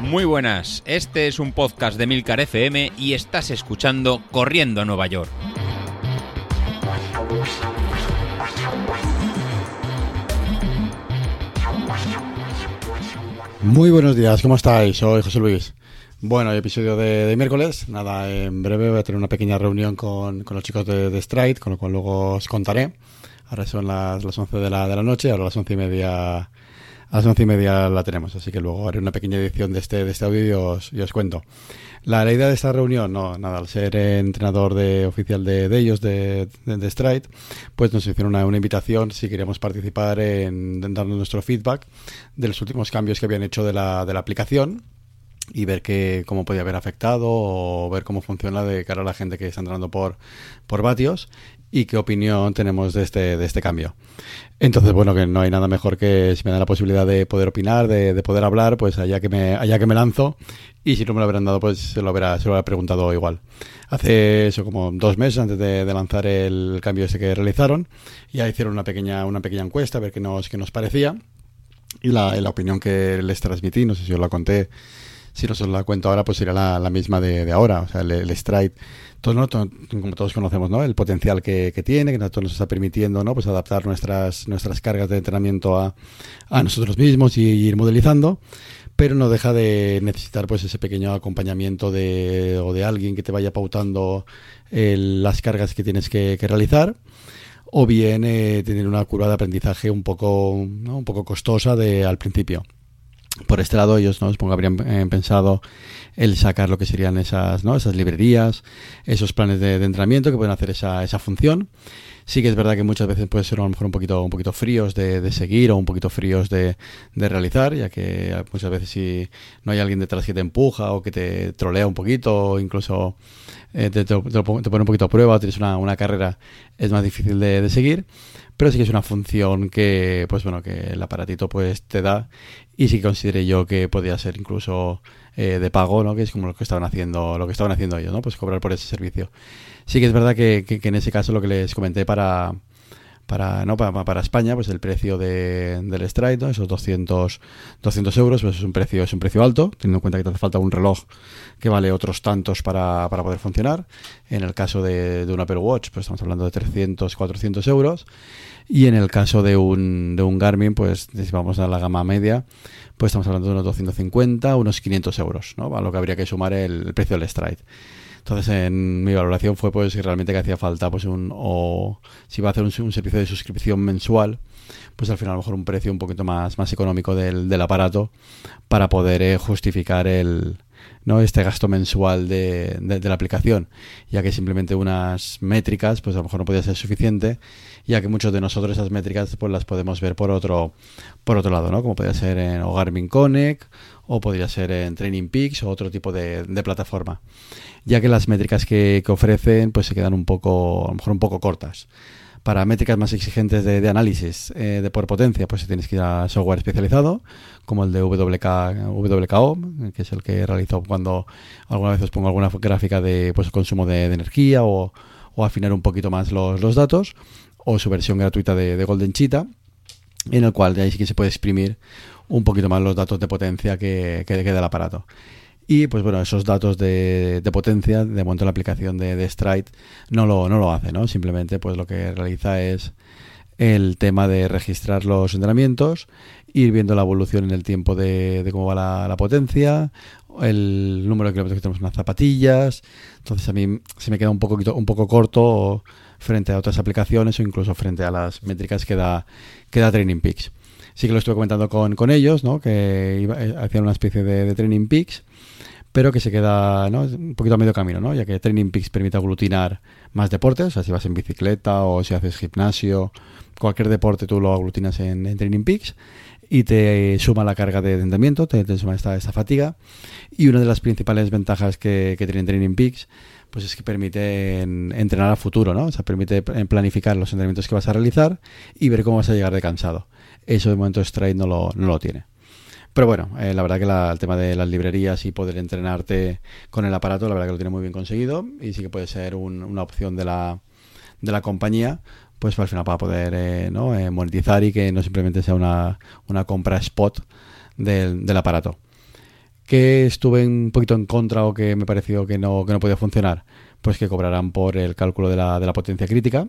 Muy buenas, este es un podcast de Milcar FM y estás escuchando Corriendo a Nueva York. Muy buenos días, ¿cómo estáis? Soy José Luis. Bueno, episodio de, miércoles. Nada, en breve voy a tener una pequeña reunión con, los chicos de, Stride, con lo cual luego os contaré. Ahora son las, las 11 de la, de la noche, ahora las 11 y media a las once y media la tenemos, así que luego haré una pequeña edición de este, de este audio y os, cuento. La, idea de esta reunión, no, nada, al ser entrenador de, oficial de, de ellos, de, de, Stride, pues nos hicieron una, una invitación si queríamos participar en, en darnos nuestro feedback de los últimos cambios que habían hecho de la, de la aplicación y ver que, cómo podía haber afectado o ver cómo funciona de cara a la gente que está entrando por, por vatios y qué opinión tenemos de este, de este cambio. Entonces, bueno, que no hay nada mejor que si me da la posibilidad de poder opinar, de, poder hablar, pues allá que, me, allá que me lanzo. Y si no me lo habrán dado, pues se lo habrá, se lo habrá preguntado igual. Hace eso como dos meses antes de, lanzar el cambio ese que realizaron, ya hicieron una pequeña, una pequeña encuesta a ver qué nos, qué nos parecía. Y la, la opinión que les transmití, no sé si os la conté, si no os la cuento ahora, pues sería la, la misma de, de, ahora. O sea, el, el Stride todos, como todos conocemos, ¿no? El potencial que, tiene, que nos está permitiendo, ¿no? Pues adaptar nuestras, nuestras cargas de entrenamiento a, a nosotros mismos y ir modelizando pero no deja de necesitar pues ese pequeño acompañamiento de, o de alguien que te vaya pautando las cargas que tienes que, realizar o bien eh, tener una curva de aprendizaje un poco un poco costosa de al principio por este lado ellos no supongo habrían eh, pensado el sacar lo que serían esas no esas librerías esos planes de, entrenamiento que pueden hacer esa, esa función. Sí que es verdad que muchas veces puede ser a lo mejor un poquito un poquito fríos de, de seguir o un poquito fríos de, de, realizar ya que muchas veces si no hay alguien detrás que te empuja o que te trolea un poquito o incluso eh, te, te, pone un poquito a prueba o tienes una, una carrera es más difícil de seguir pero sí que es una función que pues bueno que el aparatito pues te da y sí consideré yo que podía ser incluso eh, de pago, ¿no? Que es como lo que estaban haciendo, lo que estaban haciendo ellos, ¿no? Pues cobrar por ese servicio. Sí que es verdad que, que, en ese caso lo que les comenté para para no para, para España pues el precio de, del Stride ¿no? esos 200 200 euros pues es un precio es un precio alto teniendo en cuenta que te hace falta un reloj que vale otros tantos para, para poder funcionar en el caso de, de un Apple Watch pues estamos hablando de 300 400 euros y en el caso de un, de un Garmin, pues si vamos a la gama media, pues estamos hablando de unos 250, unos 500 euros, ¿no? A lo que habría que sumar el, precio del Stride. Entonces, en mi valoración fue pues realmente que hacía falta pues un o si va a hacer un, servicio de suscripción mensual, pues al final a lo mejor un precio un poquito más, más económico del, del aparato para poder eh, justificar el, ¿no? este gasto mensual de, de, la aplicación, ya que simplemente unas métricas, pues a lo mejor no podía ser suficiente, ya que muchos de nosotros esas métricas pues las podemos ver por otro, por otro lado, ¿no? como podría ser en Garmin Connect o podría ser en Training Peaks o otro tipo de, de plataforma, ya que las métricas que, que ofrecen pues se quedan un poco, a lo mejor un poco cortas para métricas más exigentes de, análisis eh, de por potencia, pues tienes que ir a software especializado, como el de WK, WKO, que es el que realizo cuando alguna vez os pongo alguna gráfica de pues, consumo de, energía o, afinar un poquito más los, datos, o su versión gratuita de, Golden Cheetah, en el cual de ahí sí que se puede exprimir un poquito más los datos de potencia que, que, que el aparato. Y pues bueno, esos datos de, de potencia, de momento la aplicación de, de, Stride no lo, no lo hace, ¿no? Simplemente pues lo que realiza es el tema de registrar los entrenamientos, ir viendo la evolución en el tiempo de, de cómo va la, potencia, el número de kilómetros que tenemos en las zapatillas. Entonces a mí se me queda un poco, un poco corto frente a otras aplicaciones o incluso frente a las métricas que da, que da Training Peaks. Sí que lo estuve comentando con, con ellos, ¿no? que iba, eh, hacían una especie de Training Peaks pero que se queda un poquito a medio camino, ¿no? ya que Training Peaks permite aglutinar más deportes, o sea, si vas en bicicleta o si haces gimnasio, cualquier deporte tú lo aglutinas en, Training Peaks y te suma la carga de entrenamiento, te, suma esta, fatiga. Y una de las principales ventajas que, tiene Training Peaks pues es que permite entrenar a futuro, ¿no? O sea, permite planificar los entrenamientos que vas a realizar y ver cómo vas a llegar de cansado. Eso de momento Stride no lo tiene. Pero bueno, eh, la verdad que el tema de las librerías y poder entrenarte con el aparato, la verdad que lo tiene muy bien conseguido y sí que puede ser una opción de la, de la compañía pues al final para poder eh. Eh, monetizar y que no simplemente sea una, una compra spot del, del aparato. Que estuve un poquito en contra o que me pareció que no, que no podía funcionar, pues que cobrarán por el cálculo de la, de la potencia crítica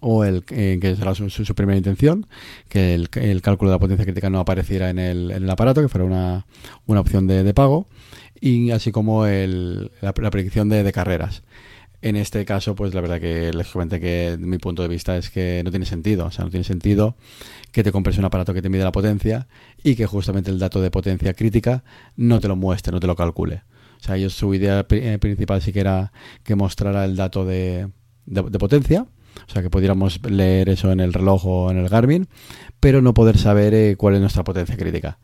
o el eh, que será su, su, primera intención, que el, el, cálculo de la potencia crítica no apareciera en el, aparato, que fuera una, una opción de, de, pago, y así como el, la, la predicción de, carreras. En este caso, pues la verdad que les comenté que mi punto de vista es que no tiene sentido. O sea, no tiene sentido que te compres un aparato que te mide la potencia y que justamente el dato de potencia crítica no te lo muestre, no te lo calcule. O sea, ellos su idea principal sí que era que mostrara el dato de, de potencia, o sea, que pudiéramos leer eso en el reloj o en el Garmin, pero no poder saber eh, cuál es nuestra potencia crítica.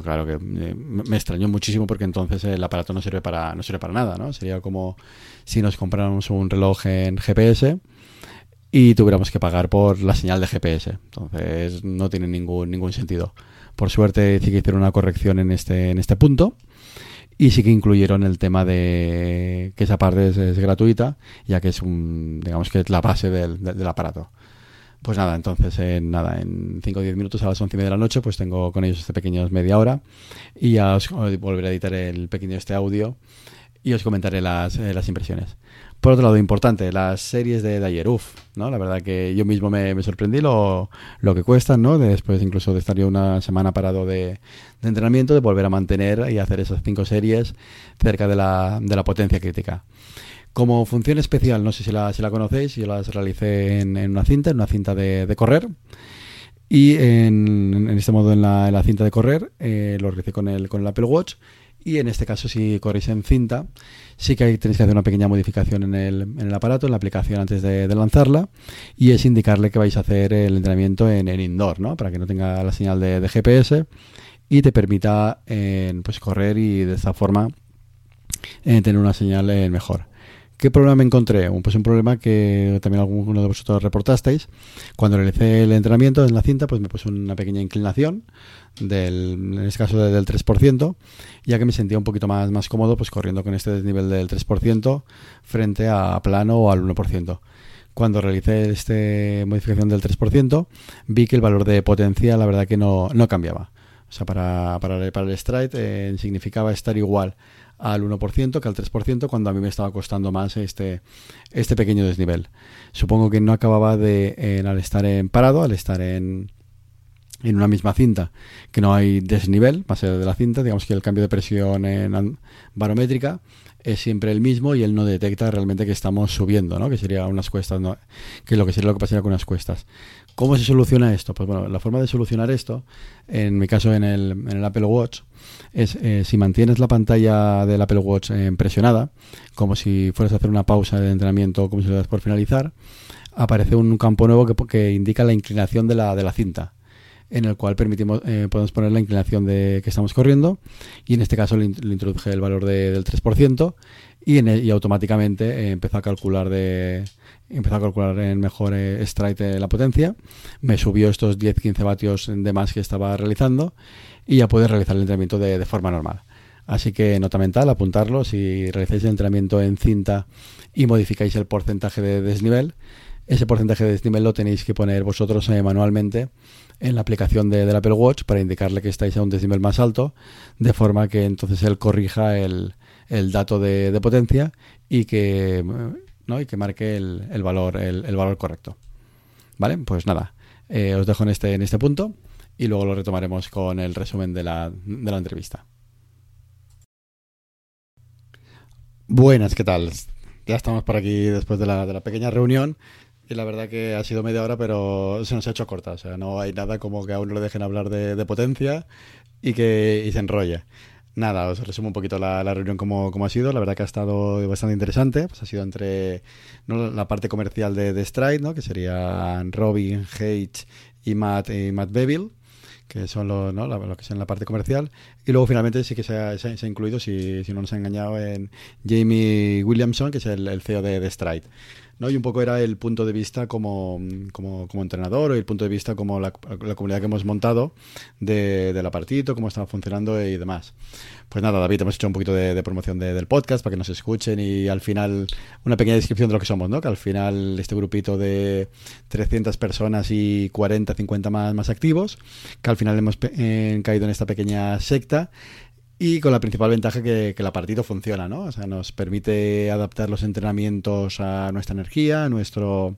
Claro que eh, me extrañó muchísimo porque entonces el aparato no sirve para no sirve para nada, ¿no? Sería como si nos compráramos un reloj en GPS y tuviéramos que pagar por la señal de GPS. Entonces no tiene ningún ningún sentido. Por suerte sí que hicieron una corrección en este en este punto y sí que incluyeron el tema de que esa parte es, gratuita, ya que es un, digamos que es la base del, aparato. Pues nada, entonces en nada, en 5 o 10 minutos a las 11 y media de la noche, pues tengo con ellos este pequeño media hora y ya os volveré a editar el pequeño este audio y os comentaré las, eh, las impresiones. Por otro lado, importante, las series de, de uff, ¿no? La verdad que yo mismo me, sorprendí lo, lo, que cuestan, ¿no? Después incluso de estar yo una semana parado de, de entrenamiento, de volver a mantener y hacer esas cinco series cerca de la, de la potencia crítica. Como función especial, no sé si la, si la conocéis, yo las realicé en, en una cinta, en una cinta de, de correr. Y en, en, este modo, en la, en la cinta de correr, eh, lo realicé con el, con el Apple Watch y en este caso, si corréis en cinta, sí que tenéis que hacer una pequeña modificación en el, en el aparato, en la aplicación antes de, lanzarla, y es indicarle que vais a hacer el entrenamiento en, indoor, ¿no? Para que no tenga la señal de, GPS y te permita pues correr y de esta forma eh, tener una señal eh, mejor. ¿Qué problema me encontré? Pues un problema que también alguno de vosotros reportasteis. Cuando realicé el entrenamiento en la cinta, pues me puse una pequeña inclinación, del, en este caso del 3%, ya que me sentía un poquito más, más cómodo pues corriendo con este desnivel del 3% frente a plano o al 1%. Cuando realicé esta modificación del 3%, vi que el valor de potencia la verdad que no, no cambiaba. O sea, para, para, para el stride eh, significaba estar igual al 1% que al 3% cuando a mí me estaba costando más este, este pequeño desnivel. Supongo que no acababa de, al estar en parado, al estar en, en una misma cinta, que no hay desnivel más allá de la cinta, digamos que el cambio de presión barométrica es siempre el mismo y él no detecta realmente que estamos subiendo, ¿no? que sería unas cuestas, ¿no? que lo que sería lo que pasaría con unas cuestas. ¿Cómo se soluciona esto? Pues bueno, la forma de solucionar esto, en mi caso en el, Apple Watch, es eh, si mantienes la pantalla del Apple Watch eh, presionada, como si fueras a hacer una pausa de entrenamiento, como si lo das por finalizar, aparece un campo nuevo que, indica la inclinación de la, cinta en el cual permitimos eh, podemos poner la inclinación de que estamos corriendo y en este caso le, le introduje el valor de, del 3% y, en el, y automáticamente eh, empezó a calcular de empezó a calcular en mejor eh, strike la potencia me subió estos 10-15 vatios de más que estaba realizando y ya puedes realizar el entrenamiento de, forma normal Así que nota mental, apuntarlo. Si realizáis el entrenamiento en cinta y modificáis el porcentaje de desnivel, ese porcentaje de desnivel lo tenéis que poner vosotros eh, manualmente en la aplicación de, del Apple Watch para indicarle que estáis a un desnivel más alto, de forma que entonces él corrija el, dato de, de, potencia y que, y que marque el, el valor, el, valor correcto. ¿Vale? Pues nada, eh, os dejo en este, en este punto y luego lo retomaremos con el resumen de la, de la entrevista. Buenas, ¿qué tal? Ya estamos por aquí después de la, de la pequeña reunión y la verdad que ha sido media hora, pero se nos ha hecho corta. O sea, no hay nada como que a uno le dejen hablar de, potencia y que se enrolle. Nada, os resumo un poquito la, reunión como, como, ha sido. La verdad que ha estado bastante interesante. Pues ha sido entre la parte comercial de, de Stride, ¿no? que serían Robin, Hage y Matt, y Matt Beville que son lo, ¿no? lo, que es en la parte comercial. Y luego finalmente sí que se ha, incluido, si, no nos ha engañado, en Jamie Williamson, que es el, el CEO de, de Stride. ¿No? Y un poco era el punto de vista como, como, entrenador o el punto de vista como la, la comunidad que hemos montado de, del apartito, cómo estaba funcionando y demás. Pues nada, David, hemos hecho un poquito de, promoción del podcast para que nos escuchen y al final una pequeña descripción de lo que somos, ¿no? Que al final este grupito de 300 personas y 40, 50 más, más activos, que al final hemos eh, caído en esta pequeña secta y con la principal ventaja que, que la partido funciona, ¿no? O sea, nos permite adaptar los entrenamientos a nuestra energía, a nuestro,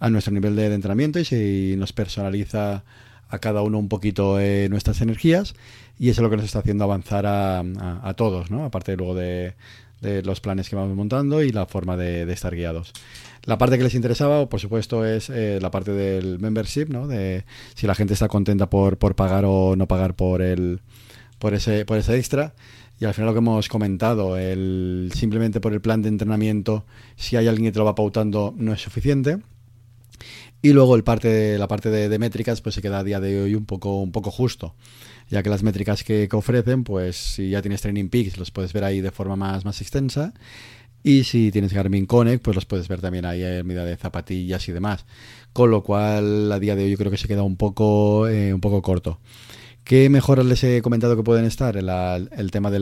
a nuestro nivel de, entrenamiento y se nos personaliza a cada uno un poquito eh, nuestras energías y eso es lo que nos está haciendo avanzar a, a, todos, ¿no? Aparte luego de, de, los planes que vamos montando y la forma de, de, estar guiados. La parte que les interesaba, por supuesto, es eh, la parte del membership, ¿no? De si la gente está contenta por, por pagar o no pagar por el por ese, por ese extra. Y al final lo que hemos comentado, el, simplemente por el plan de entrenamiento, si hay alguien que te lo va pautando, no es suficiente. Y luego el parte la parte de, métricas pues se queda a día de hoy un poco, un poco justo, ya que las métricas que, ofrecen, pues si ya tienes Training Peaks, los puedes ver ahí de forma más, más extensa. Y si tienes Garmin Connect, pues los puedes ver también ahí en medida de zapatillas y demás. Con lo cual, a día de hoy yo creo que se queda un poco, eh, un poco corto. ¿Qué mejoras les he comentado que pueden estar? El, tema de,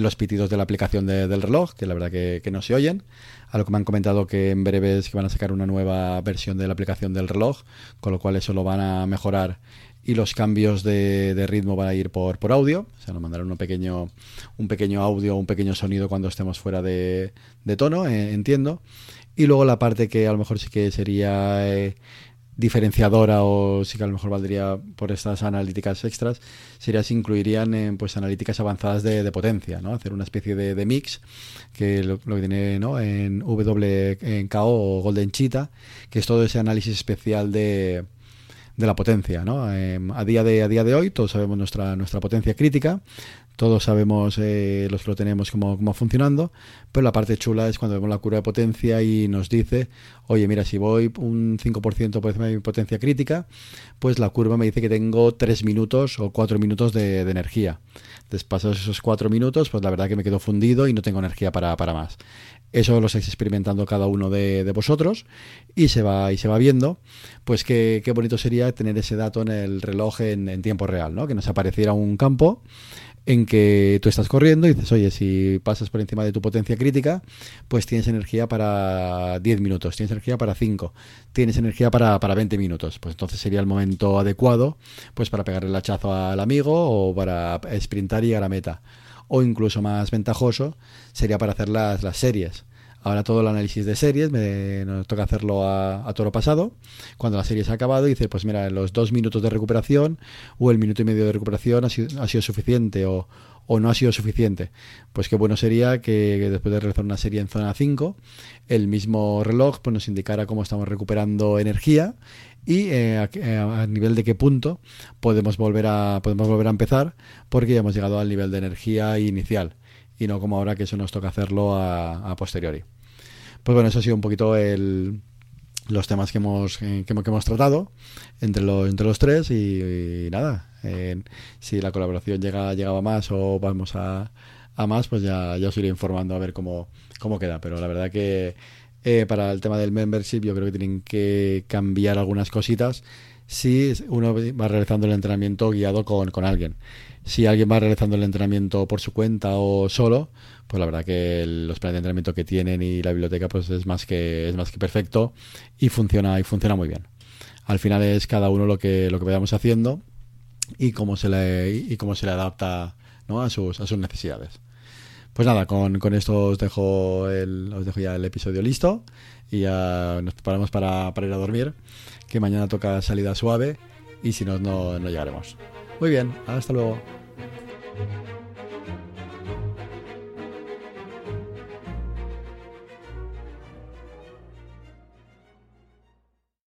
los pitidos de la aplicación del reloj, que la verdad que, no se oyen. A lo que me han comentado que en breve es que van a sacar una nueva versión de la aplicación del reloj, con lo cual eso lo van a mejorar y los cambios de, ritmo van a ir por, por audio. O sea, nos mandarán un pequeño, un pequeño audio, un pequeño sonido cuando estemos fuera de, tono, eh, entiendo. Y luego la parte que a lo mejor sí que sería... Eh, diferenciadora o sí que a lo mejor valdría por estas analíticas extras sería si incluirían en pues analíticas avanzadas de, potencia no hacer una especie de, mix que lo, que tiene ¿no? en WKO o Golden Cheetah que es todo ese análisis especial de, de la potencia ¿no? Em, a día de a día de hoy todos sabemos nuestra nuestra potencia crítica todos sabemos eh, los que lo tenemos cómo, cómo funcionando, pero la parte chula es cuando vemos la curva de potencia y nos dice, oye, mira, si voy un 5% por encima de mi potencia crítica, pues la curva me dice que tengo 3 minutos o 4 minutos de, energía. Después esos 4 minutos, pues la verdad que me quedo fundido y no tengo energía para, para más. Eso lo estáis experimentando cada uno de, vosotros y se va y se va viendo, pues qué, qué bonito sería tener ese dato en el reloj en, tiempo real, ¿no? Que nos apareciera un campo en que tú estás corriendo y dices, oye, si pasas por encima de tu potencia crítica, pues tienes energía para 10 minutos, tienes energía para 5, tienes energía para, para 20 minutos. Pues entonces sería el momento adecuado pues para pegarle el hachazo al amigo o para sprintar y llegar a la meta. O incluso más ventajoso sería para hacer las, las series. Ahora todo el análisis de series me, nos toca hacerlo a, toro pasado. Cuando la serie se ha acabado, dice, pues mira, los dos minutos de recuperación o el minuto y medio de recuperación ha sido, ha sido suficiente o, no ha sido suficiente. Pues qué bueno sería que, después de realizar una serie en zona 5, el mismo reloj pues, nos indicara cómo estamos recuperando energía y eh, a, nivel de qué punto podemos volver a podemos volver a empezar porque ya hemos llegado al nivel de energía inicial y no como ahora que eso nos toca hacerlo a posteriori. Pues bueno, eso ha sido un poquito el, los temas que hemos, eh, que, hemos tratado entre, los entre los tres y, nada, si la colaboración llega, llegaba más o vamos a, a más, pues ya, ya os iré informando a ver cómo, cómo queda. Pero la verdad que eh, para el tema del membership yo creo que tienen que cambiar algunas cositas si uno va realizando el entrenamiento guiado con, con alguien. Si alguien va realizando el entrenamiento por su cuenta o solo, pues la verdad que los planes de entrenamiento que tienen y la biblioteca pues es más que es más que perfecto y funciona y funciona muy bien. Al final es cada uno lo que lo que vayamos haciendo y cómo se le y cómo se le adapta ¿no? a sus a sus necesidades. Pues nada, con, con esto os dejo el, os dejo ya el episodio listo y ya nos preparamos para, para ir a dormir, que mañana toca salida suave y si no, no, no llegaremos. Muy bien, hasta luego.